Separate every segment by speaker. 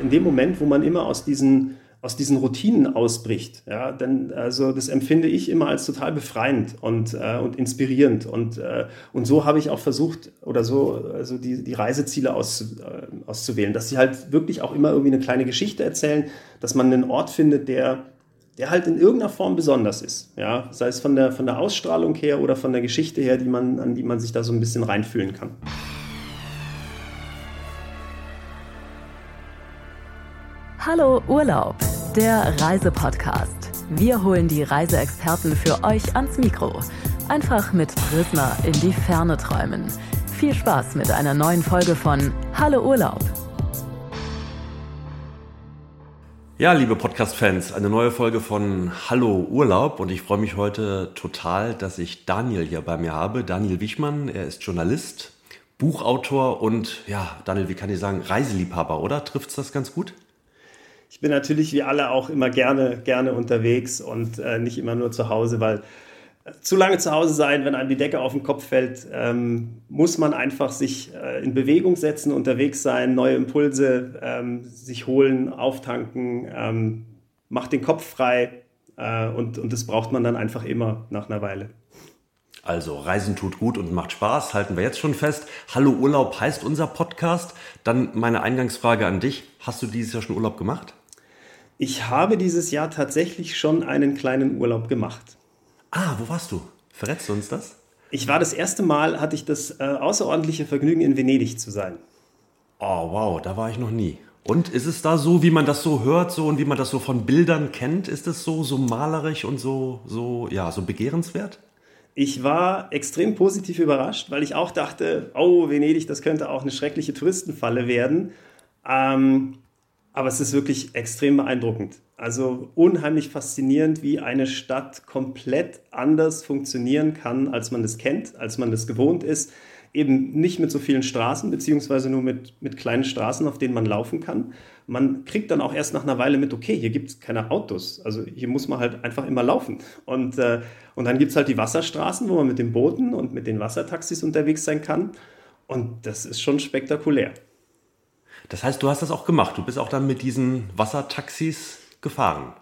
Speaker 1: in dem Moment, wo man immer aus diesen aus diesen Routinen ausbricht. Ja, denn also das empfinde ich immer als total befreiend und, äh, und inspirierend. Und, äh, und so habe ich auch versucht, oder so, also die, die Reiseziele aus, äh, auszuwählen, dass sie halt wirklich auch immer irgendwie eine kleine Geschichte erzählen, dass man einen Ort findet, der, der halt in irgendeiner Form besonders ist. Ja, sei es von der, von der Ausstrahlung her oder von der Geschichte her, die man, an die man sich da so ein bisschen reinfühlen kann.
Speaker 2: Hallo Urlaub, der Reisepodcast. Wir holen die Reiseexperten für euch ans Mikro. Einfach mit Prisma in die Ferne träumen. Viel Spaß mit einer neuen Folge von Hallo Urlaub.
Speaker 3: Ja, liebe Podcast-Fans, eine neue Folge von Hallo Urlaub und ich freue mich heute total, dass ich Daniel hier bei mir habe. Daniel Wichmann, er ist Journalist, Buchautor und ja, Daniel, wie kann ich sagen, Reiseliebhaber, oder? Trifft es das ganz gut?
Speaker 1: Ich bin natürlich wie alle auch immer gerne, gerne unterwegs und äh, nicht immer nur zu Hause, weil äh, zu lange zu Hause sein, wenn einem die Decke auf den Kopf fällt, ähm, muss man einfach sich äh, in Bewegung setzen, unterwegs sein, neue Impulse ähm, sich holen, auftanken, ähm, macht den Kopf frei äh, und, und das braucht man dann einfach immer nach einer Weile.
Speaker 3: Also Reisen tut gut und macht Spaß, halten wir jetzt schon fest. Hallo Urlaub heißt unser Podcast. Dann meine Eingangsfrage an dich. Hast du dieses Jahr schon Urlaub gemacht?
Speaker 1: Ich habe dieses Jahr tatsächlich schon einen kleinen Urlaub gemacht.
Speaker 3: Ah, wo warst du? Verrätst du uns das?
Speaker 1: Ich war das erste Mal, hatte ich das äh, außerordentliche Vergnügen, in Venedig zu sein.
Speaker 3: Oh, wow, da war ich noch nie. Und ist es da so, wie man das so hört, so und wie man das so von Bildern kennt? Ist es so, so malerisch und so, so, ja, so begehrenswert?
Speaker 1: Ich war extrem positiv überrascht, weil ich auch dachte, oh, Venedig, das könnte auch eine schreckliche Touristenfalle werden. Ähm, aber es ist wirklich extrem beeindruckend. Also unheimlich faszinierend, wie eine Stadt komplett anders funktionieren kann, als man das kennt, als man das gewohnt ist. Eben nicht mit so vielen Straßen, beziehungsweise nur mit, mit kleinen Straßen, auf denen man laufen kann. Man kriegt dann auch erst nach einer Weile mit, okay, hier gibt es keine Autos. Also hier muss man halt einfach immer laufen. Und, äh, und dann gibt es halt die Wasserstraßen, wo man mit den Booten und mit den Wassertaxis unterwegs sein kann. Und das ist schon spektakulär.
Speaker 3: Das heißt, du hast das auch gemacht. Du bist auch dann mit diesen Wassertaxis gefahren.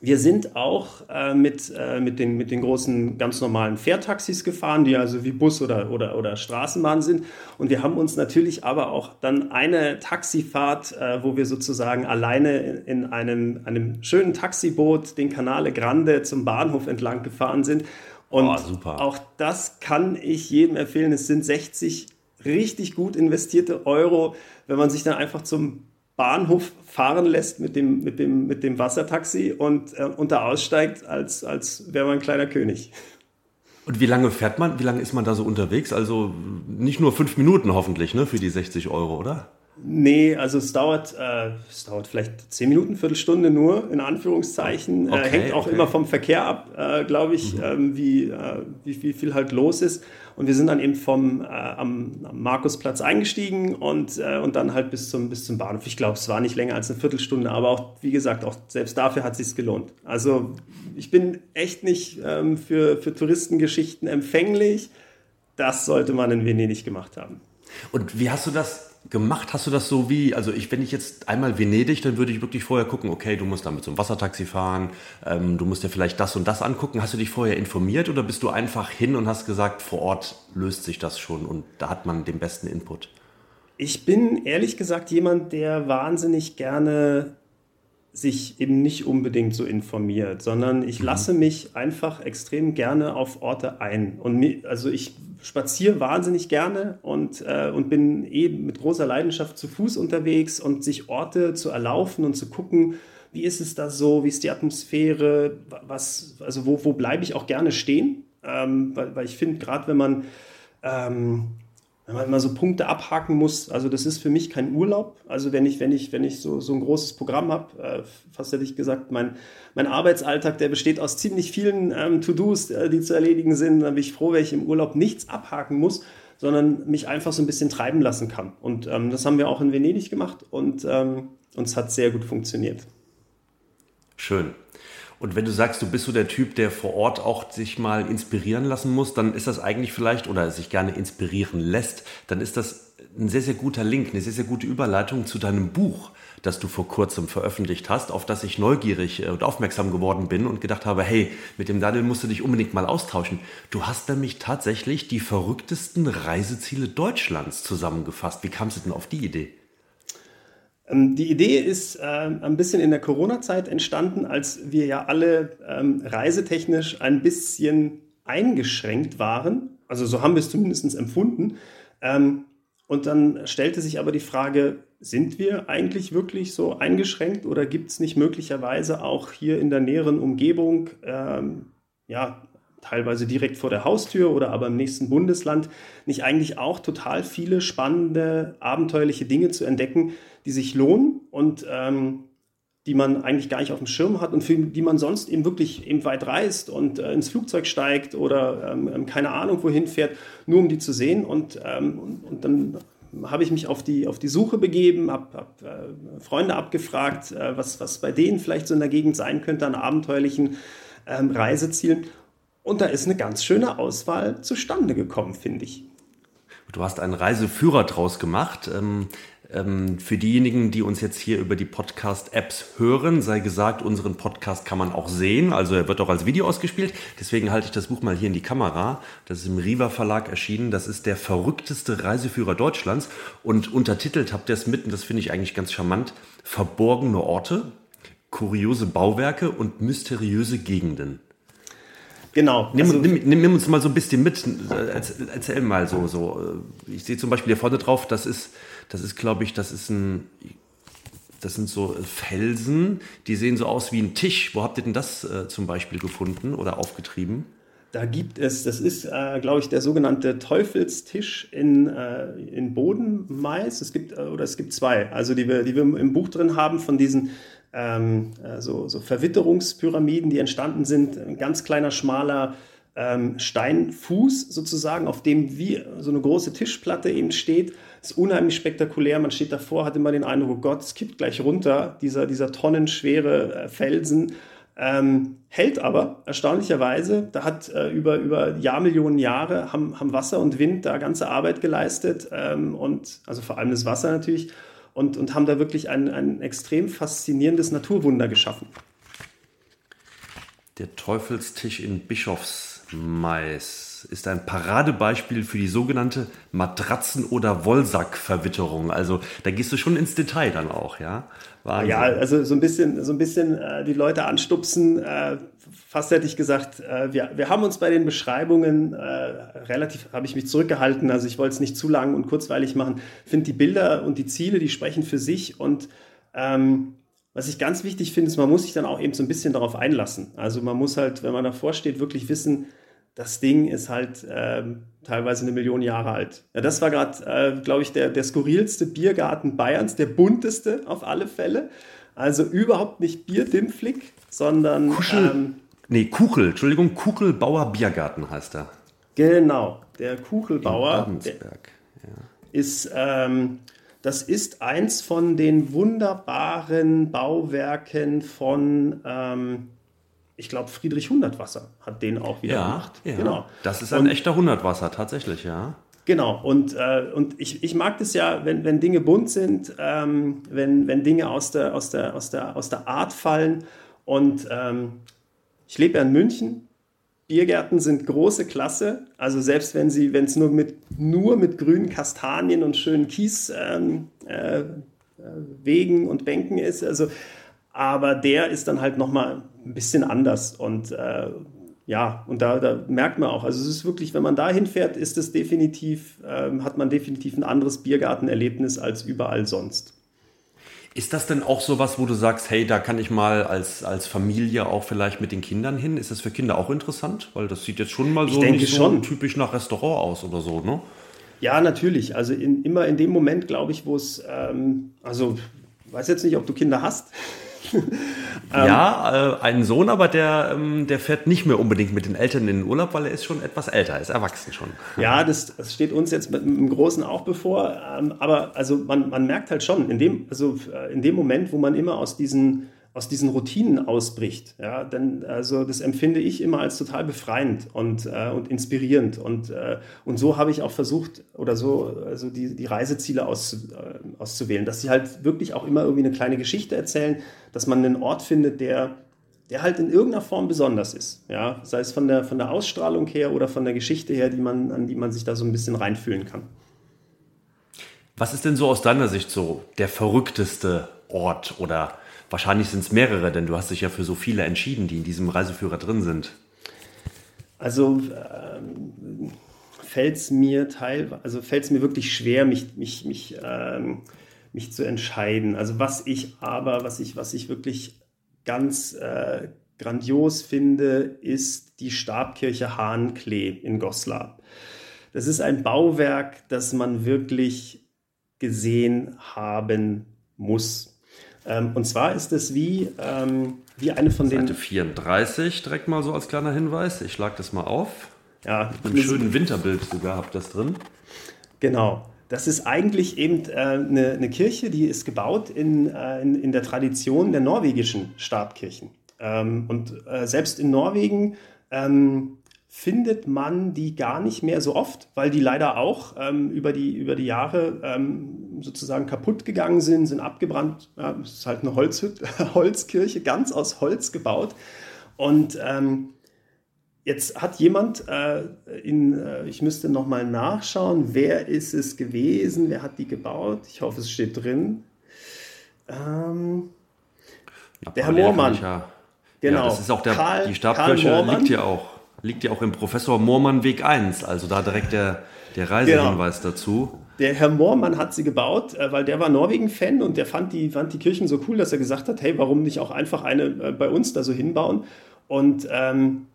Speaker 1: Wir sind auch äh, mit, äh, mit, den, mit den großen, ganz normalen Fährtaxis gefahren, die also wie Bus oder, oder, oder Straßenbahn sind. Und wir haben uns natürlich aber auch dann eine Taxifahrt, äh, wo wir sozusagen alleine in einem, einem schönen Taxiboot den Canale Grande zum Bahnhof entlang gefahren sind. Und oh, auch das kann ich jedem empfehlen. Es sind 60 richtig gut investierte Euro, wenn man sich dann einfach zum Bahnhof fahren lässt mit dem, mit dem, mit dem Wassertaxi und, äh, und da aussteigt, als, als wäre man ein kleiner König.
Speaker 3: Und wie lange fährt man? Wie lange ist man da so unterwegs? Also nicht nur fünf Minuten hoffentlich, ne, für die 60 Euro, oder?
Speaker 1: Nee, also es dauert, äh, es dauert vielleicht zehn Minuten, Viertelstunde nur, in Anführungszeichen. Äh, okay, äh, hängt auch okay. immer vom Verkehr ab, äh, glaube ich, mhm. ähm, wie, äh, wie, wie, viel halt los ist. Und wir sind dann eben vom, äh, am, am, Markusplatz eingestiegen und, und dann halt bis zum, bis zum Bahnhof. Ich glaube, es war nicht länger als eine Viertelstunde, aber auch, wie gesagt, auch selbst dafür hat es sich gelohnt. Also ich bin echt nicht ähm, für, für Touristengeschichten empfänglich. Das sollte man in Venedig gemacht haben.
Speaker 3: Und wie hast du das gemacht? Hast du das so wie, also ich, wenn ich jetzt einmal Venedig, dann würde ich wirklich vorher gucken, okay, du musst da mit so einem Wassertaxi fahren, ähm, du musst dir vielleicht das und das angucken. Hast du dich vorher informiert oder bist du einfach hin und hast gesagt, vor Ort löst sich das schon und da hat man den besten Input?
Speaker 1: Ich bin ehrlich gesagt jemand, der wahnsinnig gerne sich eben nicht unbedingt so informiert, sondern ich mhm. lasse mich einfach extrem gerne auf Orte ein. Und mir, also ich spaziere wahnsinnig gerne und, äh, und bin eben mit großer Leidenschaft zu Fuß unterwegs und sich Orte zu erlaufen und zu gucken, wie ist es da so, wie ist die Atmosphäre, was, also wo, wo bleibe ich auch gerne stehen, ähm, weil, weil ich finde, gerade wenn man ähm, wenn man immer so Punkte abhaken muss, also das ist für mich kein Urlaub. Also wenn ich, wenn ich, wenn ich so, so ein großes Programm habe, äh, fast hätte ich gesagt, mein, mein Arbeitsalltag, der besteht aus ziemlich vielen ähm, To-Dos, äh, die zu erledigen sind, dann bin ich froh, wenn ich im Urlaub nichts abhaken muss, sondern mich einfach so ein bisschen treiben lassen kann. Und ähm, das haben wir auch in Venedig gemacht und ähm, uns hat sehr gut funktioniert.
Speaker 3: Schön. Und wenn du sagst, du bist so der Typ, der vor Ort auch sich mal inspirieren lassen muss, dann ist das eigentlich vielleicht, oder sich gerne inspirieren lässt, dann ist das ein sehr, sehr guter Link, eine sehr, sehr gute Überleitung zu deinem Buch, das du vor kurzem veröffentlicht hast, auf das ich neugierig äh, und aufmerksam geworden bin und gedacht habe, hey, mit dem Daniel musst du dich unbedingt mal austauschen. Du hast nämlich tatsächlich die verrücktesten Reiseziele Deutschlands zusammengefasst. Wie kamst du denn auf die Idee?
Speaker 1: Ähm, die Idee ist äh, ein bisschen in der Corona-Zeit entstanden, als wir ja alle ähm, reisetechnisch ein bisschen eingeschränkt waren. Also so haben wir es zumindest empfunden. Ähm, und dann stellte sich aber die Frage, sind wir eigentlich wirklich so eingeschränkt oder gibt es nicht möglicherweise auch hier in der näheren Umgebung, ähm, ja, teilweise direkt vor der Haustür oder aber im nächsten Bundesland, nicht eigentlich auch total viele spannende, abenteuerliche Dinge zu entdecken, die sich lohnen und ähm, die man eigentlich gar nicht auf dem Schirm hat und für die man sonst eben wirklich eben weit reist und äh, ins Flugzeug steigt oder ähm, ähm keine Ahnung wohin fährt, nur um die zu sehen. Und, ähm, und, und dann habe ich mich auf die, auf die Suche begeben, habe hab, äh, Freunde abgefragt, äh, was, was bei denen vielleicht so in der Gegend sein könnte an abenteuerlichen ähm, Reisezielen. Und da ist eine ganz schöne Auswahl zustande gekommen, finde ich.
Speaker 3: Du hast einen Reiseführer draus gemacht. Ähm, ähm, für diejenigen, die uns jetzt hier über die Podcast-Apps hören, sei gesagt, unseren Podcast kann man auch sehen. Also er wird auch als Video ausgespielt. Deswegen halte ich das Buch mal hier in die Kamera. Das ist im Riva Verlag erschienen. Das ist der verrückteste Reiseführer Deutschlands. Und untertitelt habt ihr es mitten, das finde ich eigentlich ganz charmant, verborgene Orte, kuriose Bauwerke und mysteriöse Gegenden. Genau. Nimm, also, nimm, nimm, nimm, uns mal so ein bisschen mit. Erzähl, erzähl mal so, so. Ich sehe zum Beispiel hier vorne drauf, das ist, das ist, glaube ich, das ist ein, das sind so Felsen, die sehen so aus wie ein Tisch. Wo habt ihr denn das äh, zum Beispiel gefunden oder aufgetrieben?
Speaker 1: Da gibt es, das ist, äh, glaube ich, der sogenannte Teufelstisch in, äh, in Bodenmais. Es gibt, äh, oder es gibt zwei, also die wir, die wir im Buch drin haben von diesen ähm, äh, so, so Verwitterungspyramiden, die entstanden sind. Ein ganz kleiner, schmaler ähm, Steinfuß sozusagen, auf dem wie so eine große Tischplatte eben steht. Ist unheimlich spektakulär. Man steht davor, hat immer den Eindruck, oh Gott, es kippt gleich runter, dieser, dieser tonnenschwere äh, Felsen. Ähm, hält aber erstaunlicherweise, da hat äh, über, über Jahrmillionen Jahre haben, haben Wasser und Wind da ganze Arbeit geleistet ähm, und also vor allem das Wasser natürlich und, und haben da wirklich ein, ein extrem faszinierendes Naturwunder geschaffen.
Speaker 3: Der Teufelstisch in Bischofsmais ist ein Paradebeispiel für die sogenannte Matratzen- oder Wollsackverwitterung. Also da gehst du schon ins Detail dann auch, ja?
Speaker 1: Wahnsinn. Ja, also so ein bisschen, so ein bisschen äh, die Leute anstupsen, äh, fast hätte ich gesagt, äh, wir, wir haben uns bei den Beschreibungen äh, relativ, habe ich mich zurückgehalten, also ich wollte es nicht zu lang und kurzweilig machen. Finde die Bilder und die Ziele, die sprechen für sich und ähm, was ich ganz wichtig finde, ist, man muss sich dann auch eben so ein bisschen darauf einlassen. Also man muss halt, wenn man davor steht, wirklich wissen, das Ding ist halt äh, teilweise eine Million Jahre alt. Ja, das war gerade, äh, glaube ich, der, der skurrilste Biergarten Bayerns, der bunteste auf alle Fälle. Also überhaupt nicht Bierdimpflig, sondern
Speaker 3: Kuschel, ähm, Nee, Kuchel, Entschuldigung, Kuchelbauer Biergarten heißt er.
Speaker 1: Genau, der Kuchelbauer der ja. ist, ähm, das ist eins von den wunderbaren Bauwerken von, ähm, ich glaube, Friedrich Hundertwasser hat den auch wieder
Speaker 3: ja,
Speaker 1: gemacht.
Speaker 3: Ja, genau. Das ist ein und, echter Hundertwasser, tatsächlich, ja.
Speaker 1: Genau, und, äh, und ich, ich mag das ja, wenn, wenn Dinge bunt sind, ähm, wenn, wenn Dinge aus der, aus, der, aus, der, aus der Art fallen. Und ähm, ich lebe ja in München. Biergärten sind große Klasse. Also selbst wenn sie, wenn es nur mit, nur mit grünen Kastanien und schönen Kieswegen ähm, äh, und Bänken ist. Also, aber der ist dann halt nochmal ein bisschen anders. Und äh, ja, und da, da, merkt man auch, also es ist wirklich, wenn man da hinfährt, ist es definitiv, äh, hat man definitiv ein anderes Biergartenerlebnis als überall sonst.
Speaker 3: Ist das denn auch sowas, wo du sagst, hey, da kann ich mal als, als Familie auch vielleicht mit den Kindern hin? Ist das für Kinder auch interessant? Weil das sieht jetzt schon mal so
Speaker 1: nicht so schon.
Speaker 3: typisch nach Restaurant aus oder so, ne?
Speaker 1: Ja, natürlich. Also in, immer in dem Moment, glaube ich, wo es, ähm, also weiß jetzt nicht, ob du Kinder hast.
Speaker 3: Ähm, ja, äh, einen Sohn, aber der, ähm, der fährt nicht mehr unbedingt mit den Eltern in den Urlaub, weil er ist schon etwas älter, ist erwachsen schon.
Speaker 1: Ja, das, das steht uns jetzt mit dem Großen auch bevor. Ähm, aber also man, man merkt halt schon, in dem, also äh, in dem Moment, wo man immer aus diesen aus diesen Routinen ausbricht, ja, dann, also das empfinde ich immer als total befreiend und, äh, und inspirierend. Und, äh, und so habe ich auch versucht, oder so, also die, die Reiseziele aus, äh, auszuwählen, dass sie halt wirklich auch immer irgendwie eine kleine Geschichte erzählen, dass man einen Ort findet, der, der halt in irgendeiner Form besonders ist. Ja, sei es von der, von der Ausstrahlung her oder von der Geschichte her, die man, an die man sich da so ein bisschen reinfühlen kann.
Speaker 3: Was ist denn so aus deiner Sicht so der verrückteste Ort oder Wahrscheinlich sind es mehrere, denn du hast dich ja für so viele entschieden, die in diesem Reiseführer drin sind.
Speaker 1: Also ähm, fällt es mir teil, also fällt es mir wirklich schwer, mich, mich, mich, ähm, mich zu entscheiden. Also was ich aber, was ich, was ich wirklich ganz äh, grandios finde, ist die Stabkirche Hahnklee in Goslar. Das ist ein Bauwerk, das man wirklich gesehen haben muss. Ähm, und zwar ist es wie, ähm, wie eine von den.
Speaker 3: Seite 34, direkt mal so als kleiner Hinweis. Ich schlage das mal auf.
Speaker 1: Ja,
Speaker 3: Mit einem schönen Winterbild sogar habt das drin.
Speaker 1: Genau. Das ist eigentlich eben äh, eine, eine, Kirche, die ist gebaut in, äh, in, in, der Tradition der norwegischen Stabkirchen. Ähm, und äh, selbst in Norwegen ähm, findet man die gar nicht mehr so oft, weil die leider auch ähm, über, die, über die Jahre ähm, sozusagen kaputt gegangen sind, sind abgebrannt. Ja, es ist halt eine Holzhütte, Holzkirche, ganz aus Holz gebaut. Und ähm, jetzt hat jemand, äh, in, äh, ich müsste nochmal nachschauen, wer ist es gewesen, wer hat die gebaut? Ich hoffe, es steht drin. Ähm, der Herr Moormann.
Speaker 3: Ja, genau. Ja, das ist auch der, Karl, die Stabkirche liegt hier auch liegt ja auch im Professor Moormann Weg 1, also da direkt der, der Reisehinweis genau. dazu.
Speaker 1: Der Herr Moormann hat sie gebaut, äh, weil der war Norwegen-Fan und der fand die, fand die Kirchen so cool, dass er gesagt hat, hey, warum nicht auch einfach eine äh, bei uns da so hinbauen? Und ähm,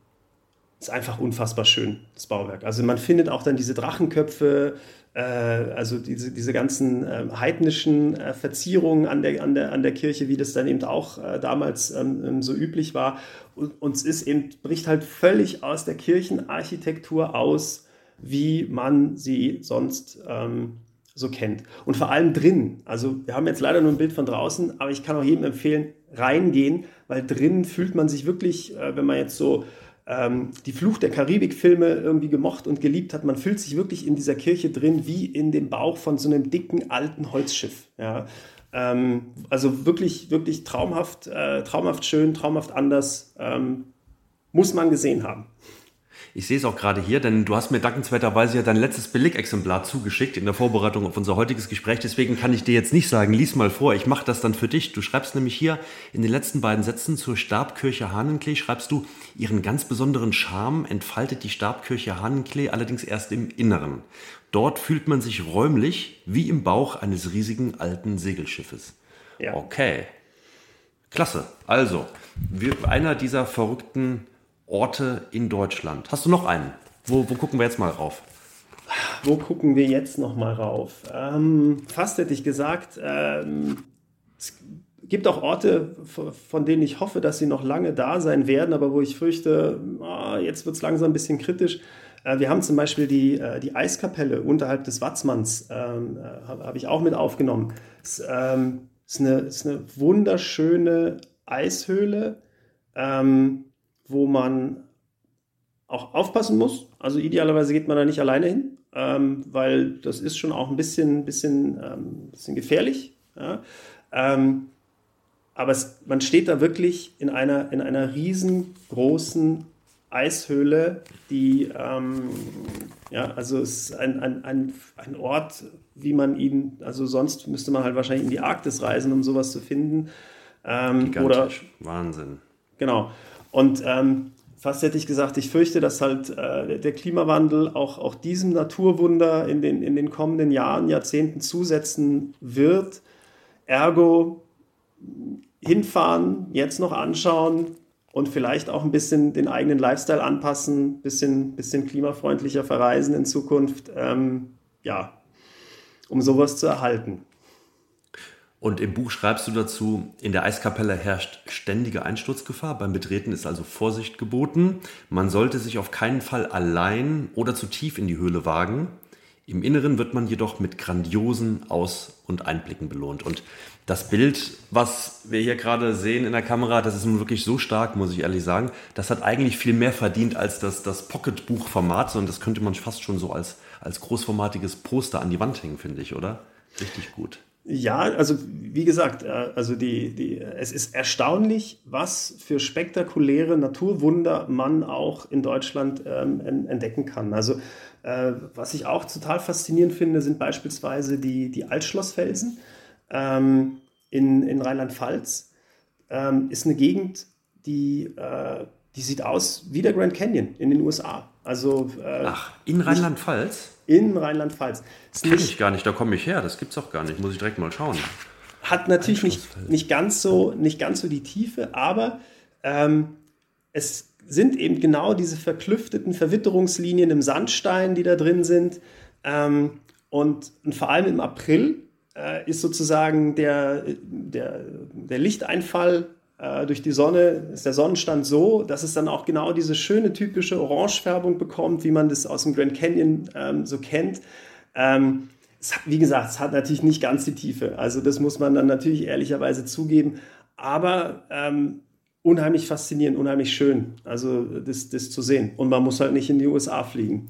Speaker 1: ist einfach unfassbar schön, das Bauwerk. Also man findet auch dann diese Drachenköpfe, also diese, diese ganzen äh, heidnischen äh, Verzierungen an der, an, der, an der Kirche, wie das dann eben auch äh, damals ähm, ähm, so üblich war. Und, und es ist eben, bricht halt völlig aus der Kirchenarchitektur aus, wie man sie sonst ähm, so kennt. Und vor allem drin. Also wir haben jetzt leider nur ein Bild von draußen, aber ich kann auch jedem empfehlen, reingehen, weil drin fühlt man sich wirklich, äh, wenn man jetzt so ähm, die Fluch der Karibik-Filme irgendwie gemocht und geliebt hat. Man fühlt sich wirklich in dieser Kirche drin wie in dem Bauch von so einem dicken alten Holzschiff. Ja. Ähm, also wirklich, wirklich traumhaft, äh, traumhaft schön, traumhaft anders. Ähm, muss man gesehen haben.
Speaker 3: Ich sehe es auch gerade hier, denn du hast mir dankenswerterweise ja dein letztes Belegexemplar zugeschickt in der Vorbereitung auf unser heutiges Gespräch. Deswegen kann ich dir jetzt nicht sagen, lies mal vor, ich mache das dann für dich. Du schreibst nämlich hier in den letzten beiden Sätzen zur Stabkirche Hahnenklee, schreibst du, ihren ganz besonderen Charme entfaltet die Stabkirche Hahnenklee allerdings erst im Inneren. Dort fühlt man sich räumlich wie im Bauch eines riesigen alten Segelschiffes. Ja. Okay. Klasse. Also, einer dieser verrückten Orte in Deutschland. Hast du noch einen? Wo, wo gucken wir jetzt mal rauf?
Speaker 1: Wo gucken wir jetzt noch mal rauf? Ähm, fast hätte ich gesagt, ähm, es gibt auch Orte, von denen ich hoffe, dass sie noch lange da sein werden, aber wo ich fürchte, oh, jetzt wird es langsam ein bisschen kritisch. Äh, wir haben zum Beispiel die, äh, die Eiskapelle unterhalb des Watzmanns, ähm, äh, habe hab ich auch mit aufgenommen. Es ähm, ist, eine, ist eine wunderschöne Eishöhle. Ähm, wo man auch aufpassen muss. Also idealerweise geht man da nicht alleine hin, ähm, weil das ist schon auch ein bisschen, bisschen, ähm, bisschen gefährlich. Ja? Ähm, aber es, man steht da wirklich in einer, in einer riesengroßen Eishöhle, die, ähm, ja, also es ist ein, ein, ein, ein Ort, wie man ihn, also sonst müsste man halt wahrscheinlich in die Arktis reisen, um sowas zu finden.
Speaker 3: Ähm, oder, Wahnsinn.
Speaker 1: Genau. Und ähm, fast hätte ich gesagt, ich fürchte, dass halt äh, der Klimawandel auch, auch diesem Naturwunder in den, in den kommenden Jahren, Jahrzehnten zusetzen wird. Ergo hinfahren, jetzt noch anschauen und vielleicht auch ein bisschen den eigenen Lifestyle anpassen, bisschen, bisschen klimafreundlicher verreisen in Zukunft. Ähm, ja, um sowas zu erhalten.
Speaker 3: Und im Buch schreibst du dazu, in der Eiskapelle herrscht ständige Einsturzgefahr. Beim Betreten ist also Vorsicht geboten. Man sollte sich auf keinen Fall allein oder zu tief in die Höhle wagen. Im Inneren wird man jedoch mit grandiosen Aus- und Einblicken belohnt. Und das Bild, was wir hier gerade sehen in der Kamera, das ist nun wirklich so stark, muss ich ehrlich sagen. Das hat eigentlich viel mehr verdient als das, das Pocket-Buch-Format, sondern das könnte man fast schon so als, als großformatiges Poster an die Wand hängen, finde ich, oder? Richtig gut.
Speaker 1: Ja, also wie gesagt, äh, also die, die, es ist erstaunlich, was für spektakuläre Naturwunder man auch in Deutschland ähm, entdecken kann. Also äh, was ich auch total faszinierend finde, sind beispielsweise die, die Altschlossfelsen ähm, in, in Rheinland-Pfalz. Ähm, ist eine Gegend, die, äh, die sieht aus wie der Grand Canyon in den USA. Also,
Speaker 3: äh, Ach, in Rheinland-Pfalz?
Speaker 1: In Rheinland-Pfalz.
Speaker 3: Kenne ich gar nicht, da komme ich her, das gibt es auch gar nicht, muss ich direkt mal schauen.
Speaker 1: Hat natürlich nicht, nicht, ganz so, nicht ganz so die Tiefe, aber ähm, es sind eben genau diese verklüfteten Verwitterungslinien im Sandstein, die da drin sind. Ähm, und, und, vor allem im April äh, ist sozusagen der, der, der Lichteinfall äh, durch die Sonne, ist der Sonnenstand so, dass es dann auch genau diese schöne typische Orangefärbung bekommt, wie man das aus dem Grand Canyon ähm, so kennt. Ähm, es, wie gesagt, es hat natürlich nicht ganz die Tiefe. Also das muss man dann natürlich ehrlicherweise zugeben. Aber ähm, unheimlich faszinierend, unheimlich schön, also das, das zu sehen. Und man muss halt nicht in die USA fliegen.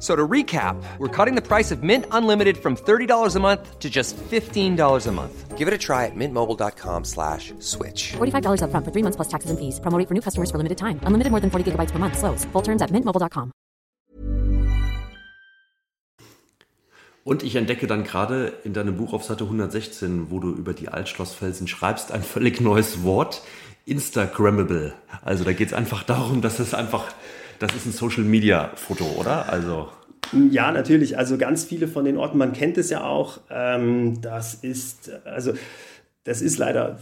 Speaker 4: So to recap, we're cutting the price of Mint Unlimited from $30 a month to just $15 a month. Give it a try at mintmobile.com slash switch.
Speaker 5: $45 up front for three months plus taxes and fees. Promoting for new customers for limited time. Unlimited more than 40 gigabytes per month. Slows. Full terms at mintmobile.com.
Speaker 3: Und ich entdecke dann gerade in deinem Buch auf Seite 116, wo du über die Altschlossfelsen schreibst, ein völlig neues Wort. Instagrammable. Also da geht es einfach darum, dass es einfach das ist ein Social Media Foto, oder? Also.
Speaker 1: Ja, natürlich. Also ganz viele von den Orten, man kennt es ja auch. Ähm, das ist, also das ist leider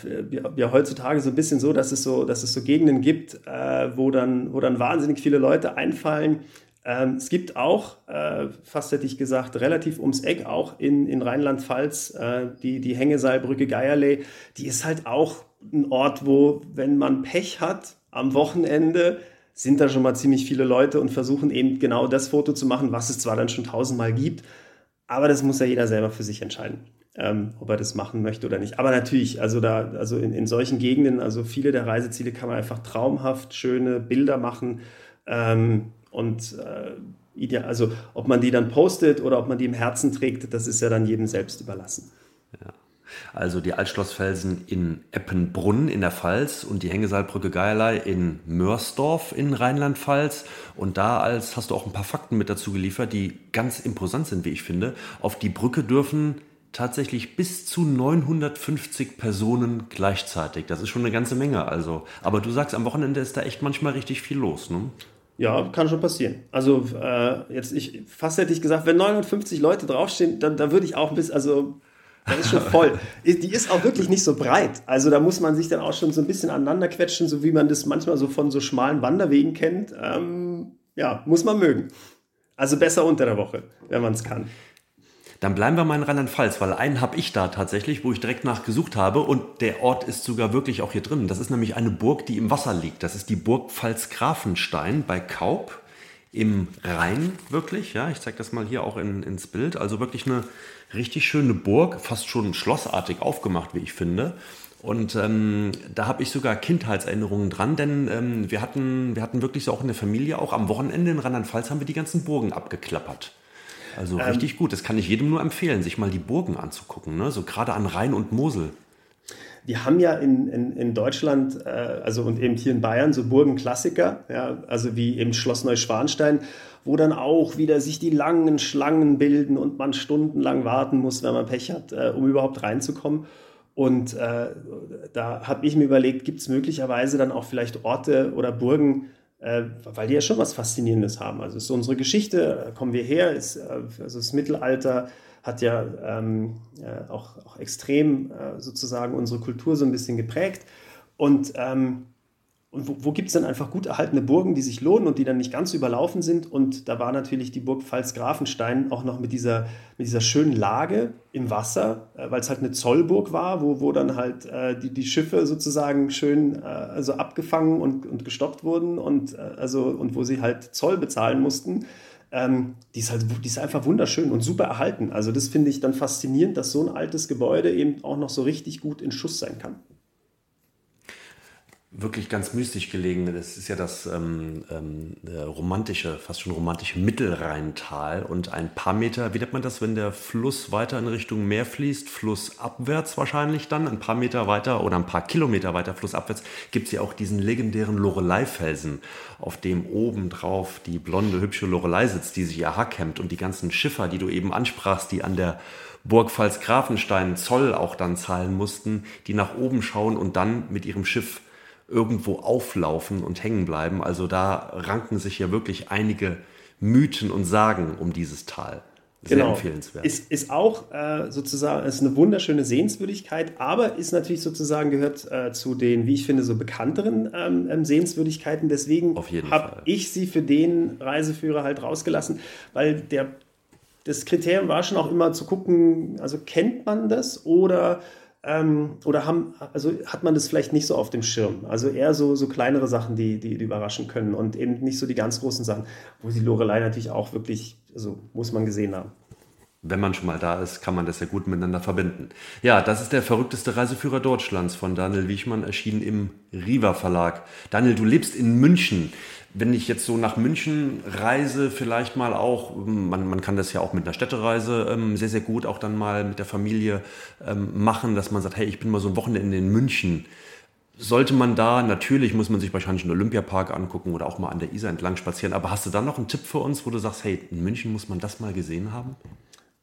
Speaker 1: ja, heutzutage so ein bisschen so, dass es so, dass es so Gegenden gibt, äh, wo, dann, wo dann wahnsinnig viele Leute einfallen. Ähm, es gibt auch, äh, fast hätte ich gesagt, relativ ums Eck, auch in, in Rheinland-Pfalz, äh, die, die Hängeseilbrücke Geierlee, die ist halt auch ein Ort, wo, wenn man Pech hat, am Wochenende sind da schon mal ziemlich viele Leute und versuchen eben genau das Foto zu machen, was es zwar dann schon tausendmal gibt, aber das muss ja jeder selber für sich entscheiden, ähm, ob er das machen möchte oder nicht. Aber natürlich, also da, also in, in solchen Gegenden, also viele der Reiseziele kann man einfach traumhaft schöne Bilder machen ähm, und äh, also ob man die dann postet oder ob man die im Herzen trägt, das ist ja dann jedem selbst überlassen.
Speaker 3: Ja also die Altschlossfelsen in Eppenbrunn in der Pfalz und die Hängeseilbrücke Geierlei in Mörsdorf in Rheinland-Pfalz. Und da als hast du auch ein paar Fakten mit dazu geliefert, die ganz imposant sind, wie ich finde. Auf die Brücke dürfen tatsächlich bis zu 950 Personen gleichzeitig. Das ist schon eine ganze Menge. Also, aber du sagst, am Wochenende ist da echt manchmal richtig viel los, ne?
Speaker 1: Ja, kann schon passieren. Also äh, jetzt ich fast hätte ich gesagt, wenn 950 Leute draufstehen, dann da würde ich auch ein bisschen, also das ist schon voll. Die ist auch wirklich nicht so breit. Also da muss man sich dann auch schon so ein bisschen aneinander quetschen, so wie man das manchmal so von so schmalen Wanderwegen kennt. Ähm, ja, muss man mögen. Also besser unter der Woche, wenn man es kann.
Speaker 3: Dann bleiben wir mal in Rheinland-Pfalz, weil einen habe ich da tatsächlich, wo ich direkt nachgesucht habe und der Ort ist sogar wirklich auch hier drin. Das ist nämlich eine Burg, die im Wasser liegt. Das ist die Burg Pfalz-Grafenstein bei Kaup im Rhein, wirklich. Ja, ich zeige das mal hier auch in, ins Bild. Also wirklich eine richtig schöne Burg, fast schon schlossartig aufgemacht, wie ich finde. Und ähm, da habe ich sogar Kindheitserinnerungen dran, denn ähm, wir, hatten, wir hatten wirklich so auch in der Familie, auch am Wochenende in Rheinland-Pfalz haben wir die ganzen Burgen abgeklappert. Also ähm, richtig gut. Das kann ich jedem nur empfehlen, sich mal die Burgen anzugucken. Ne? So gerade an Rhein und Mosel.
Speaker 1: Wir haben ja in, in, in Deutschland, äh, also und eben hier in Bayern, so Burgenklassiker, ja, also wie eben Schloss Neuschwanstein, wo dann auch wieder sich die langen Schlangen bilden und man stundenlang warten muss, wenn man Pech hat, äh, um überhaupt reinzukommen. Und äh, da habe ich mir überlegt, gibt es möglicherweise dann auch vielleicht Orte oder Burgen, äh, weil die ja schon was Faszinierendes haben. Also ist unsere Geschichte, da kommen wir her, ist, äh, also das Mittelalter hat ja ähm, auch, auch, extrem äh, sozusagen unsere Kultur so ein bisschen geprägt. Und ähm, und wo, wo gibt es dann einfach gut erhaltene Burgen, die sich lohnen und die dann nicht ganz überlaufen sind? Und da war natürlich die Burg Pfalz-Grafenstein auch noch mit dieser, mit dieser schönen Lage im Wasser, äh, weil es halt eine Zollburg war, wo, wo dann halt äh, die, die Schiffe sozusagen schön äh, also abgefangen und, und gestoppt wurden und, äh, also, und wo sie halt Zoll bezahlen mussten. Ähm, die, ist halt, die ist einfach wunderschön und super erhalten. Also das finde ich dann faszinierend, dass so ein altes Gebäude eben auch noch so richtig gut in Schuss sein kann
Speaker 3: wirklich ganz mystisch gelegen. Das ist ja das ähm, ähm, romantische, fast schon romantische Mittelrheintal. Und ein paar Meter, wie nennt man das, wenn der Fluss weiter in Richtung Meer fließt? Flussabwärts wahrscheinlich dann. Ein paar Meter weiter oder ein paar Kilometer weiter flussabwärts gibt es ja auch diesen legendären Lorelei-Felsen, auf dem oben drauf die blonde, hübsche Lorelei sitzt, die sich ihr Haar kämmt. Und die ganzen Schiffer, die du eben ansprachst, die an der Burg Pfalz-Grafenstein Zoll auch dann zahlen mussten, die nach oben schauen und dann mit ihrem Schiff irgendwo auflaufen und hängen bleiben. Also da ranken sich ja wirklich einige Mythen und Sagen um dieses Tal.
Speaker 1: Sehr genau. empfehlenswert. Ist, ist auch äh, sozusagen ist eine wunderschöne Sehenswürdigkeit, aber ist natürlich sozusagen gehört äh, zu den, wie ich finde, so bekannteren ähm, ähm Sehenswürdigkeiten. Deswegen habe ich sie für den Reiseführer halt rausgelassen, weil der, das Kriterium war schon auch immer zu gucken, also kennt man das oder ähm, oder haben, also hat man das vielleicht nicht so auf dem Schirm? Also eher so, so kleinere Sachen, die, die, die überraschen können und eben nicht so die ganz großen Sachen, wo die Lorelei natürlich auch wirklich, also muss man gesehen haben
Speaker 3: wenn man schon mal da ist, kann man das ja gut miteinander verbinden. Ja, das ist der verrückteste Reiseführer Deutschlands von Daniel Wiechmann, erschienen im Riva Verlag. Daniel, du lebst in München wenn ich jetzt so nach München reise, vielleicht mal auch, man, man kann das ja auch mit einer Städtereise ähm, sehr, sehr gut auch dann mal mit der Familie ähm, machen, dass man sagt, hey, ich bin mal so ein Wochenende in München. Sollte man da, natürlich muss man sich wahrscheinlich einen Olympiapark angucken oder auch mal an der Isar entlang spazieren, aber hast du da noch einen Tipp für uns, wo du sagst, hey, in München muss man das mal gesehen haben?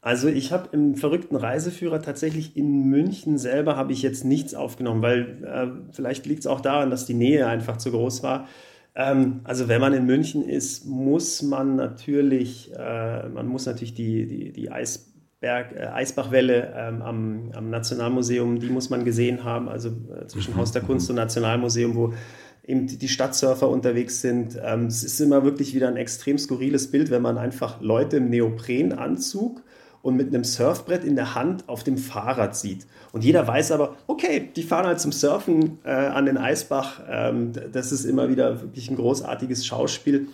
Speaker 1: Also ich habe im verrückten Reiseführer tatsächlich in München selber habe ich jetzt nichts aufgenommen, weil äh, vielleicht liegt es auch daran, dass die Nähe einfach zu groß war. Ähm, also wenn man in München ist, muss man natürlich, äh, man muss natürlich die, die, die Eisberg, äh, Eisbachwelle ähm, am, am, Nationalmuseum, die muss man gesehen haben, also äh, zwischen mhm. Haus der Kunst und Nationalmuseum, wo eben die Stadtsurfer unterwegs sind. Ähm, es ist immer wirklich wieder ein extrem skurriles Bild, wenn man einfach Leute im Neoprenanzug und mit einem Surfbrett in der Hand auf dem Fahrrad sieht. Und jeder weiß aber, okay, die fahren halt zum Surfen äh, an den Eisbach. Ähm, das ist immer wieder wirklich ein großartiges Schauspiel.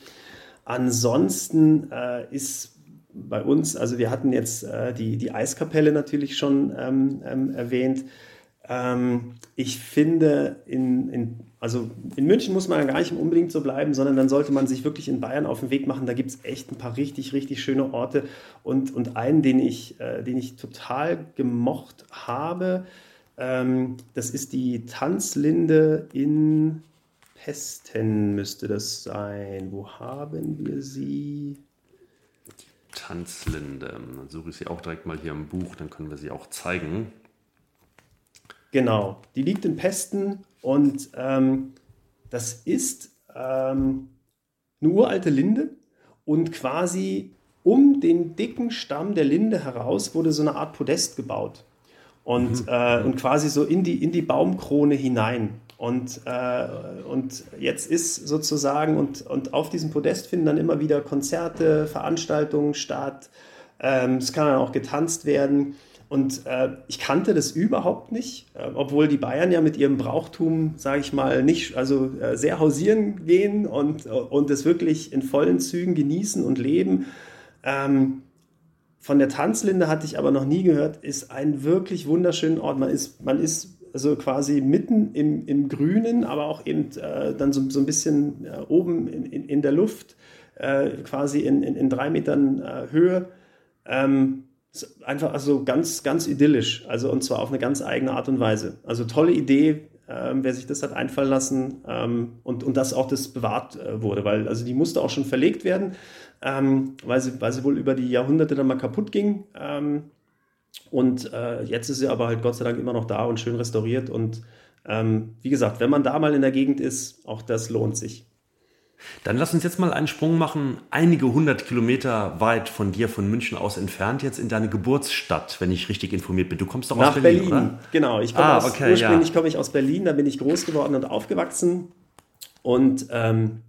Speaker 1: Ansonsten äh, ist bei uns, also wir hatten jetzt äh, die, die Eiskapelle natürlich schon ähm, ähm, erwähnt. Ähm, ich finde, in, in, also in München muss man gar nicht unbedingt so bleiben, sondern dann sollte man sich wirklich in Bayern auf den Weg machen. Da gibt es echt ein paar richtig, richtig schöne Orte. Und, und einen, den ich, äh, den ich total gemocht habe, ähm, das ist die Tanzlinde in Pesten, müsste das sein. Wo haben wir sie?
Speaker 3: Tanzlinde. Dann suche ich sie auch direkt mal hier im Buch, dann können wir sie auch zeigen.
Speaker 1: Genau, die liegt in Pesten und ähm, das ist ähm, eine uralte Linde und quasi um den dicken Stamm der Linde heraus wurde so eine Art Podest gebaut und, mhm. äh, und quasi so in die, in die Baumkrone hinein. Und, äh, und jetzt ist sozusagen, und, und auf diesem Podest finden dann immer wieder Konzerte, Veranstaltungen statt. Ähm, es kann dann auch getanzt werden. Und äh, ich kannte das überhaupt nicht, äh, obwohl die Bayern ja mit ihrem Brauchtum, sage ich mal, nicht, also äh, sehr hausieren gehen und, und es wirklich in vollen Zügen genießen und leben. Ähm, von der Tanzlinde hatte ich aber noch nie gehört, ist ein wirklich wunderschöner Ort. Man ist, man ist also quasi mitten im, im Grünen, aber auch eben äh, dann so, so ein bisschen äh, oben in, in, in der Luft, äh, quasi in, in, in drei Metern Höhe. Ähm, einfach also ganz, ganz idyllisch. Also und zwar auf eine ganz eigene Art und Weise. Also tolle Idee, ähm, wer sich das hat einfallen lassen ähm, und, und dass auch das bewahrt äh, wurde, weil also die musste auch schon verlegt werden, ähm, weil, sie, weil sie wohl über die Jahrhunderte dann mal kaputt ging. Ähm, und äh, jetzt ist sie aber halt Gott sei Dank immer noch da und schön restauriert. Und ähm, wie gesagt, wenn man da mal in der Gegend ist, auch das lohnt sich.
Speaker 3: Dann lass uns jetzt mal einen Sprung machen, einige hundert Kilometer weit von dir, von München aus entfernt, jetzt in deine Geburtsstadt, wenn ich richtig informiert bin. Du kommst doch
Speaker 1: Nach
Speaker 3: aus Berlin,
Speaker 1: Berlin. Genau, ich komme ah, aus, okay, ursprünglich ja. komme ich aus Berlin, da bin ich groß geworden und aufgewachsen. Und ähm,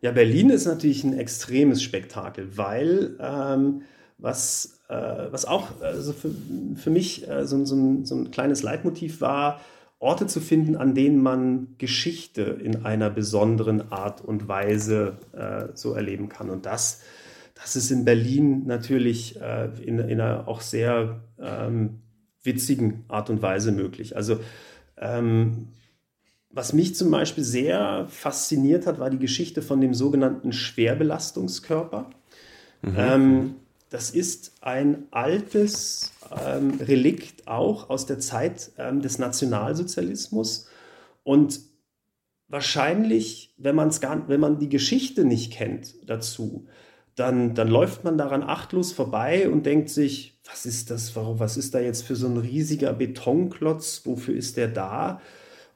Speaker 1: ja, Berlin ist natürlich ein extremes Spektakel, weil ähm, was, äh, was auch also für, für mich äh, so, so, so ein kleines Leitmotiv war, Orte zu finden, an denen man Geschichte in einer besonderen Art und Weise äh, so erleben kann. Und das, das ist in Berlin natürlich äh, in, in, einer auch sehr ähm, witzigen Art und Weise möglich. Also ähm, was mich zum Beispiel sehr fasziniert hat, war die Geschichte von dem sogenannten Schwerbelastungskörper. Mhm. Ähm, das ist ein altes ähm, Relikt auch aus der Zeit ähm, des Nationalsozialismus und wahrscheinlich, wenn, man's gar, wenn man die Geschichte nicht kennt dazu, dann, dann läuft man daran achtlos vorbei und denkt sich, was ist das, warum, was ist da jetzt für so ein riesiger Betonklotz, wofür ist der da?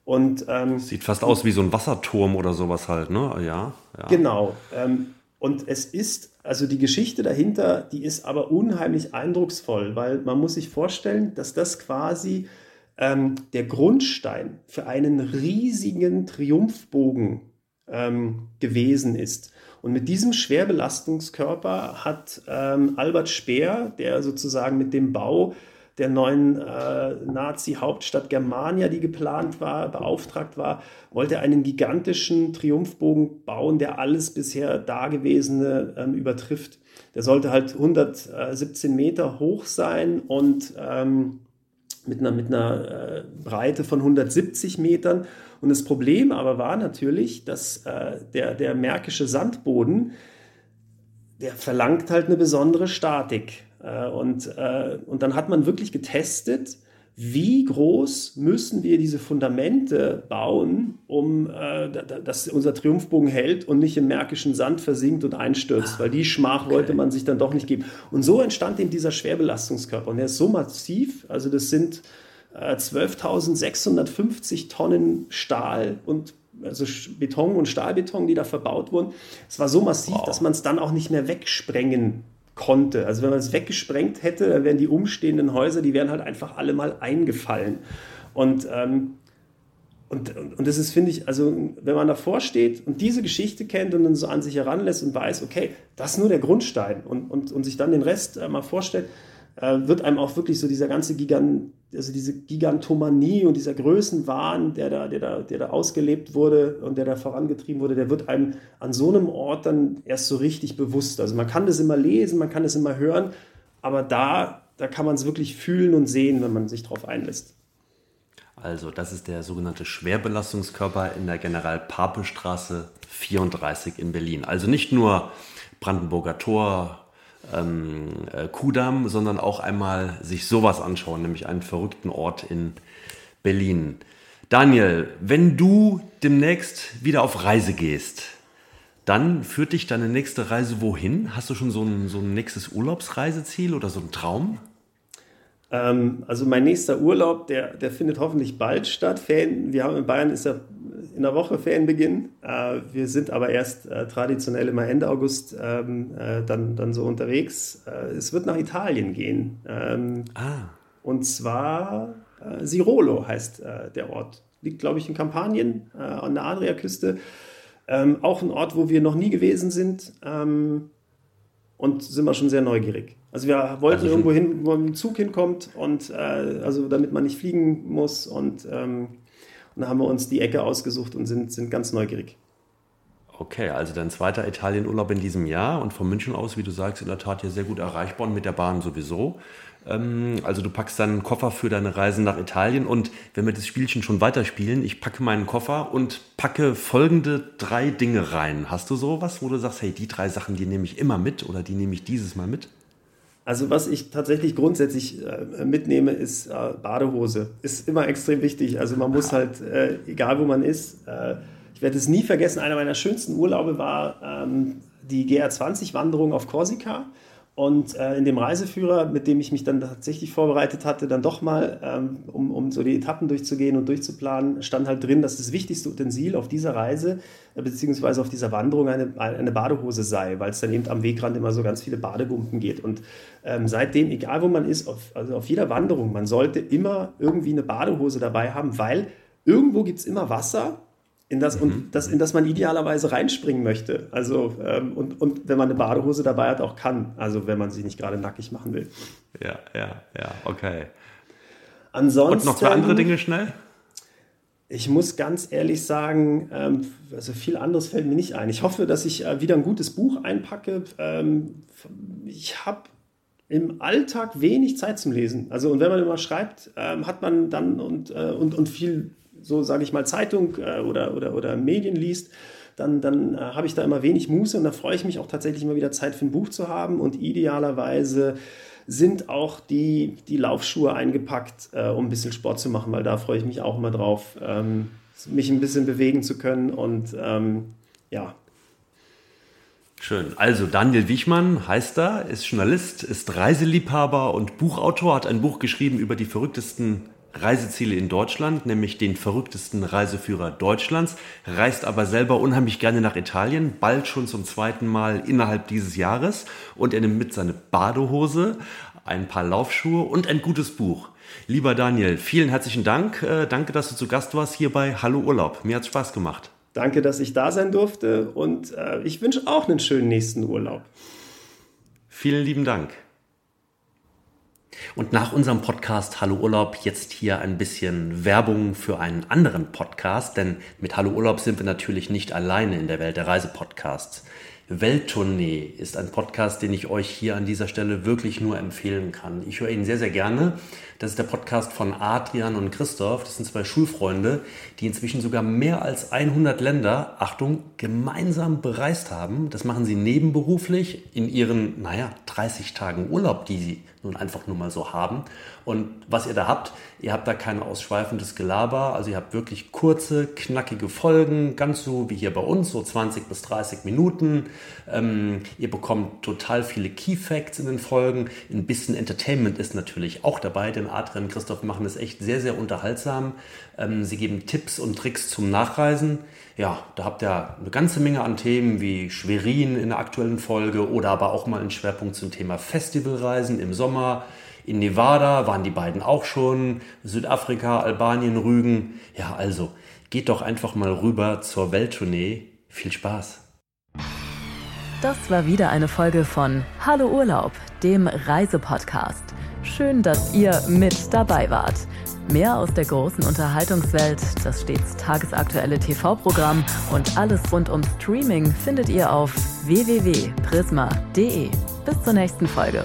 Speaker 3: Und, ähm, Sieht fast aus wie so ein Wasserturm oder sowas halt, ne? Ja.
Speaker 1: ja. Genau. Ähm, und es ist, also die Geschichte dahinter, die ist aber unheimlich eindrucksvoll, weil man muss sich vorstellen, dass das quasi ähm, der Grundstein für einen riesigen Triumphbogen ähm, gewesen ist. Und mit diesem Schwerbelastungskörper hat ähm, Albert Speer, der sozusagen mit dem Bau der neuen äh, Nazi-Hauptstadt Germania, die geplant war, beauftragt war, wollte einen gigantischen Triumphbogen bauen, der alles bisher Dagewesene ähm, übertrifft. Der sollte halt 117 Meter hoch sein und ähm, mit einer, mit einer äh, Breite von 170 Metern. Und das Problem aber war natürlich, dass äh, der, der märkische Sandboden, der verlangt halt eine besondere Statik. Äh, und, äh, und dann hat man wirklich getestet, wie groß müssen wir diese Fundamente bauen, um äh, dass unser Triumphbogen hält und nicht im märkischen Sand versinkt und einstürzt, ah, weil die Schmach okay. wollte man sich dann doch nicht geben. Und so entstand eben dieser Schwerbelastungskörper. Und der ist so massiv, also das sind äh, 12.650 Tonnen Stahl und also Beton und Stahlbeton, die da verbaut wurden. Es war so massiv, wow. dass man es dann auch nicht mehr wegsprengen konnte. Also wenn man es weggesprengt hätte, dann wären die umstehenden Häuser, die wären halt einfach alle mal eingefallen. Und, ähm, und, und das ist, finde ich, also wenn man davor steht und diese Geschichte kennt und dann so an sich heranlässt und weiß, okay, das ist nur der Grundstein und, und, und sich dann den Rest äh, mal vorstellt, äh, wird einem auch wirklich so dieser ganze Gigant, also diese Gigantomanie und dieser Größenwahn, der da, der, da, der da ausgelebt wurde und der da vorangetrieben wurde, der wird einem an so einem Ort dann erst so richtig bewusst. Also man kann das immer lesen, man kann das immer hören, aber da, da kann man es wirklich fühlen und sehen, wenn man sich darauf einlässt.
Speaker 3: Also, das ist der sogenannte Schwerbelastungskörper in der General-Pape-Straße 34 in Berlin. Also nicht nur Brandenburger Tor, ähm, äh, Kudamm, sondern auch einmal sich sowas anschauen, nämlich einen verrückten Ort in Berlin. Daniel, wenn du demnächst wieder auf Reise gehst, dann führt dich deine nächste Reise wohin? Hast du schon so ein, so ein nächstes Urlaubsreiseziel oder so einen Traum?
Speaker 1: Ähm, also mein nächster Urlaub, der, der findet hoffentlich bald statt. Ferien, wir haben in Bayern ist ja in der Woche Ferienbeginn. Äh, wir sind aber erst äh, traditionell immer Ende August ähm, äh, dann, dann so unterwegs. Äh, es wird nach Italien gehen. Ähm, ah. Und zwar äh, Sirolo heißt äh, der Ort. Liegt, glaube ich, in Kampanien an der Adriaküste. Ähm, auch ein Ort, wo wir noch nie gewesen sind. Ähm, und sind wir schon sehr neugierig. Also wir wollten also irgendwo hin, wo ein Zug hinkommt und also damit man nicht fliegen muss und ähm, und da haben wir uns die Ecke ausgesucht und sind, sind ganz neugierig.
Speaker 3: Okay, also dein zweiter Italienurlaub in diesem Jahr und von München aus, wie du sagst, in der Tat ja sehr gut erreichbar und mit der Bahn sowieso. Ähm, also du packst deinen Koffer für deine Reisen nach Italien und wenn wir das Spielchen schon weiterspielen, ich packe meinen Koffer und packe folgende drei Dinge rein. Hast du sowas, wo du sagst, hey, die drei Sachen, die nehme ich immer mit oder die nehme ich dieses Mal mit?
Speaker 1: Also was ich tatsächlich grundsätzlich äh, mitnehme, ist äh, Badehose. Ist immer extrem wichtig. Also man muss halt, äh, egal wo man ist, äh, ich werde es nie vergessen, einer meiner schönsten Urlaube war ähm, die GR20-Wanderung auf Korsika. Und äh, in dem Reiseführer, mit dem ich mich dann tatsächlich vorbereitet hatte, dann doch mal, ähm, um, um so die Etappen durchzugehen und durchzuplanen, stand halt drin, dass das wichtigste Utensil auf dieser Reise äh, beziehungsweise auf dieser Wanderung eine, eine Badehose sei, weil es dann eben am Wegrand immer so ganz viele Badegumpen geht. Und ähm, seitdem, egal wo man ist, auf, also auf jeder Wanderung, man sollte immer irgendwie eine Badehose dabei haben, weil irgendwo gibt es immer Wasser in das, mhm. und das, in das man idealerweise reinspringen möchte. Also, ähm, und, und wenn man eine Badehose dabei hat, auch kann. Also, wenn man sich nicht gerade nackig machen will.
Speaker 3: Ja, ja, ja, okay.
Speaker 1: Ansonsten.
Speaker 3: Und noch zwei andere Dinge schnell?
Speaker 1: Ich muss ganz ehrlich sagen, ähm, also viel anderes fällt mir nicht ein. Ich hoffe, dass ich äh, wieder ein gutes Buch einpacke. Ähm, ich habe im Alltag wenig Zeit zum Lesen. Also und wenn man immer schreibt, ähm, hat man dann und, äh, und, und viel, so sage ich mal, Zeitung äh, oder, oder, oder Medien liest, dann, dann äh, habe ich da immer wenig Muße und da freue ich mich auch tatsächlich immer wieder Zeit für ein Buch zu haben und idealerweise sind auch die, die Laufschuhe eingepackt, äh, um ein bisschen Sport zu machen, weil da freue ich mich auch immer drauf, ähm, mich ein bisschen bewegen zu können und ähm, ja,
Speaker 3: Schön. Also Daniel Wichmann heißt er, ist Journalist, ist Reiseliebhaber und Buchautor, hat ein Buch geschrieben über die verrücktesten Reiseziele in Deutschland, nämlich den verrücktesten Reiseführer Deutschlands, reist aber selber unheimlich gerne nach Italien, bald schon zum zweiten Mal innerhalb dieses Jahres und er nimmt mit seine Badehose, ein paar Laufschuhe und ein gutes Buch. Lieber Daniel, vielen herzlichen Dank. Äh, danke, dass du zu Gast warst hier bei Hallo Urlaub. Mir hat Spaß gemacht.
Speaker 1: Danke, dass ich da sein durfte und äh, ich wünsche auch einen schönen nächsten Urlaub.
Speaker 3: Vielen lieben Dank. Und nach unserem Podcast Hallo Urlaub jetzt hier ein bisschen Werbung für einen anderen Podcast, denn mit Hallo Urlaub sind wir natürlich nicht alleine in der Welt der Reisepodcasts. Welttournee ist ein Podcast, den ich euch hier an dieser Stelle wirklich nur empfehlen kann. Ich höre ihn sehr, sehr gerne. Das ist der Podcast von Adrian und Christoph. Das sind zwei Schulfreunde, die inzwischen sogar mehr als 100 Länder, Achtung, gemeinsam bereist haben. Das machen sie nebenberuflich in ihren, naja, 30 Tagen Urlaub, die sie nun einfach nur mal so haben. Und was ihr da habt, ihr habt da kein ausschweifendes Gelaber, also ihr habt wirklich kurze, knackige Folgen, ganz so wie hier bei uns, so 20 bis 30 Minuten. Ähm, ihr bekommt total viele Key Facts in den Folgen. Ein bisschen Entertainment ist natürlich auch dabei, denn Adrian und Christoph machen es echt sehr, sehr unterhaltsam. Ähm, sie geben Tipps und Tricks zum Nachreisen. Ja, da habt ihr eine ganze Menge an Themen wie Schwerin in der aktuellen Folge oder aber auch mal einen Schwerpunkt zum Thema Festivalreisen im Sommer. In Nevada waren die beiden auch schon, Südafrika, Albanien, Rügen. Ja, also geht doch einfach mal rüber zur Welttournee. Viel Spaß.
Speaker 2: Das war wieder eine Folge von Hallo Urlaub, dem Reisepodcast. Schön, dass ihr mit dabei wart. Mehr aus der großen Unterhaltungswelt, das stets tagesaktuelle TV-Programm und alles rund um Streaming findet ihr auf www.prisma.de. Bis zur nächsten Folge.